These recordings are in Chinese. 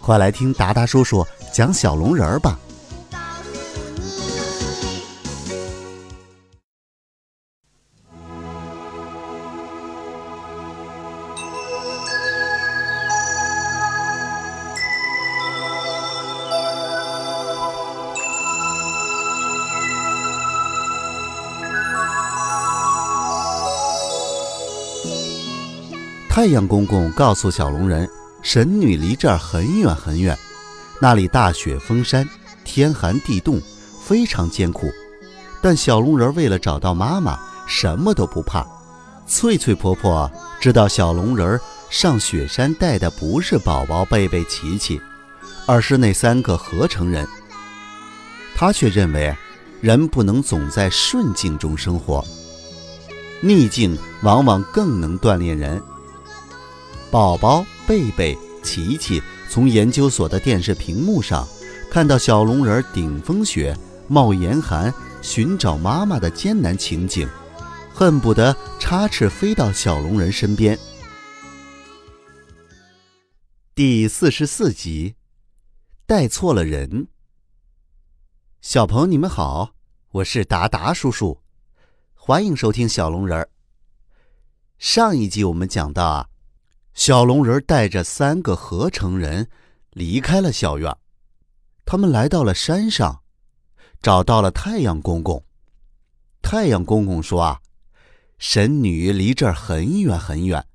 快来听达达叔叔讲小龙人儿吧。太阳公公告诉小龙人，神女离这儿很远很远，那里大雪封山，天寒地冻，非常艰苦。但小龙人为了找到妈妈，什么都不怕。翠翠婆婆知道小龙人上雪山带的不是宝宝贝贝、琪琪，而是那三个合成人。她却认为，人不能总在顺境中生活，逆境往往更能锻炼人。宝宝贝贝、琪琪从研究所的电视屏幕上看到小龙人顶风雪、冒严寒寻找妈妈的艰难情景，恨不得插翅飞到小龙人身边。第四十四集，带错了人。小朋友，你们好，我是达达叔叔，欢迎收听小龙人儿。上一集我们讲到啊。小龙人带着三个合成人离开了小院，他们来到了山上，找到了太阳公公。太阳公公说：“啊，神女离这儿很远很远，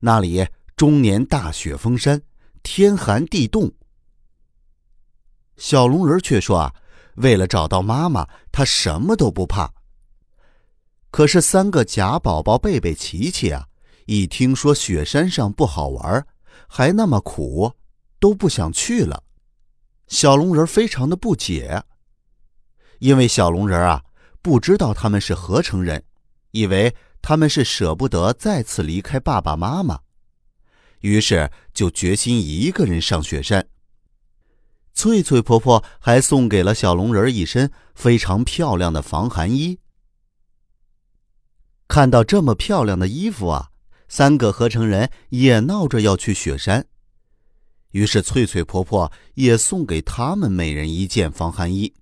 那里终年大雪封山，天寒地冻。”小龙人却说：“啊，为了找到妈妈，他什么都不怕。”可是三个假宝宝贝贝、琪琪啊。一听说雪山上不好玩，还那么苦，都不想去了。小龙人非常的不解，因为小龙人啊不知道他们是合成人，以为他们是舍不得再次离开爸爸妈妈，于是就决心一个人上雪山。翠翠婆婆还送给了小龙人一身非常漂亮的防寒衣。看到这么漂亮的衣服啊！三个合成人也闹着要去雪山，于是翠翠婆婆也送给他们每人一件防寒衣。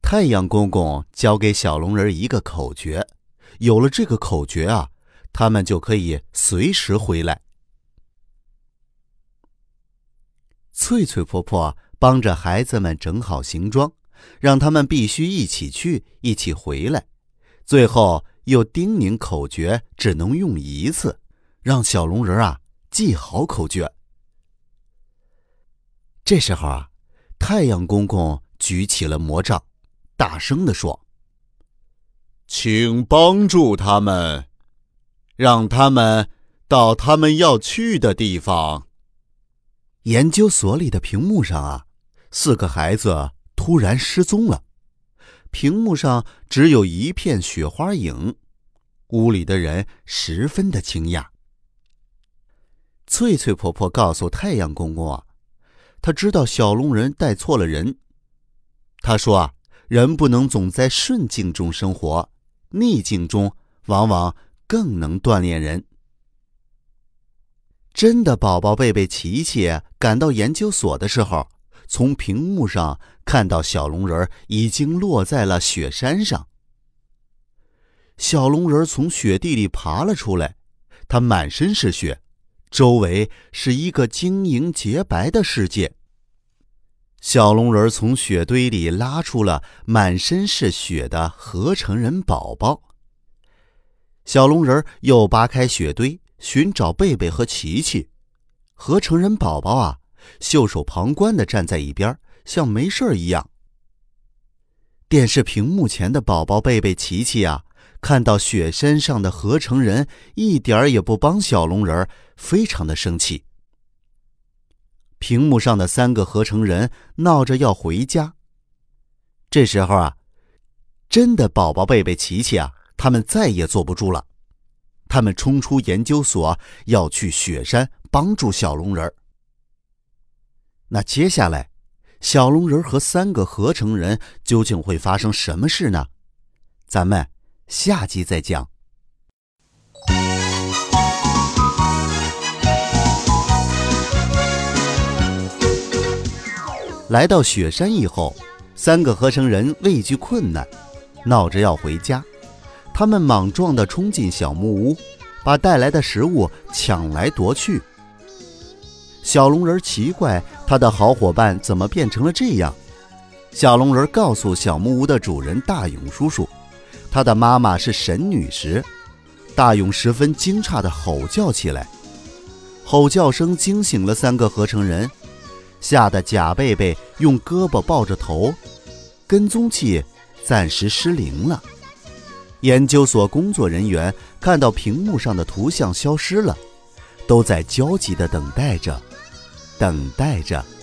太阳公公教给小龙人一个口诀，有了这个口诀啊，他们就可以随时回来。翠翠婆婆帮着孩子们整好行装，让他们必须一起去，一起回来，最后。又叮咛口诀只能用一次，让小龙人啊记好口诀。这时候啊，太阳公公举起了魔杖，大声的说：“请帮助他们，让他们到他们要去的地方。”研究所里的屏幕上啊，四个孩子突然失踪了。屏幕上只有一片雪花影，屋里的人十分的惊讶。翠翠婆婆告诉太阳公公啊，她知道小龙人带错了人。她说啊，人不能总在顺境中生活，逆境中往往更能锻炼人。真的，宝宝贝贝、琪琪赶到研究所的时候。从屏幕上看到小龙人已经落在了雪山上。小龙人从雪地里爬了出来，他满身是雪，周围是一个晶莹洁白的世界。小龙人从雪堆里拉出了满身是雪的合成人宝宝。小龙人又扒开雪堆寻找贝贝和琪琪，合成人宝宝啊！袖手旁观的站在一边，像没事一样。电视屏幕前的宝宝贝贝、琪琪啊，看到雪山上的合成人一点也不帮小龙人，非常的生气。屏幕上的三个合成人闹着要回家。这时候啊，真的宝宝贝贝、琪琪啊，他们再也坐不住了，他们冲出研究所，要去雪山帮助小龙人。那接下来，小龙人和三个合成人究竟会发生什么事呢？咱们下集再讲。来到雪山以后，三个合成人畏惧困难，闹着要回家。他们莽撞地冲进小木屋，把带来的食物抢来夺去。小龙人奇怪，他的好伙伴怎么变成了这样？小龙人告诉小木屋的主人大勇叔叔，他的妈妈是神女时。大勇十分惊诧地吼叫起来，吼叫声惊醒了三个合成人。吓得贾贝贝用胳膊抱着头，跟踪器暂时失灵了。研究所工作人员看到屏幕上的图像消失了，都在焦急地等待着，等待着。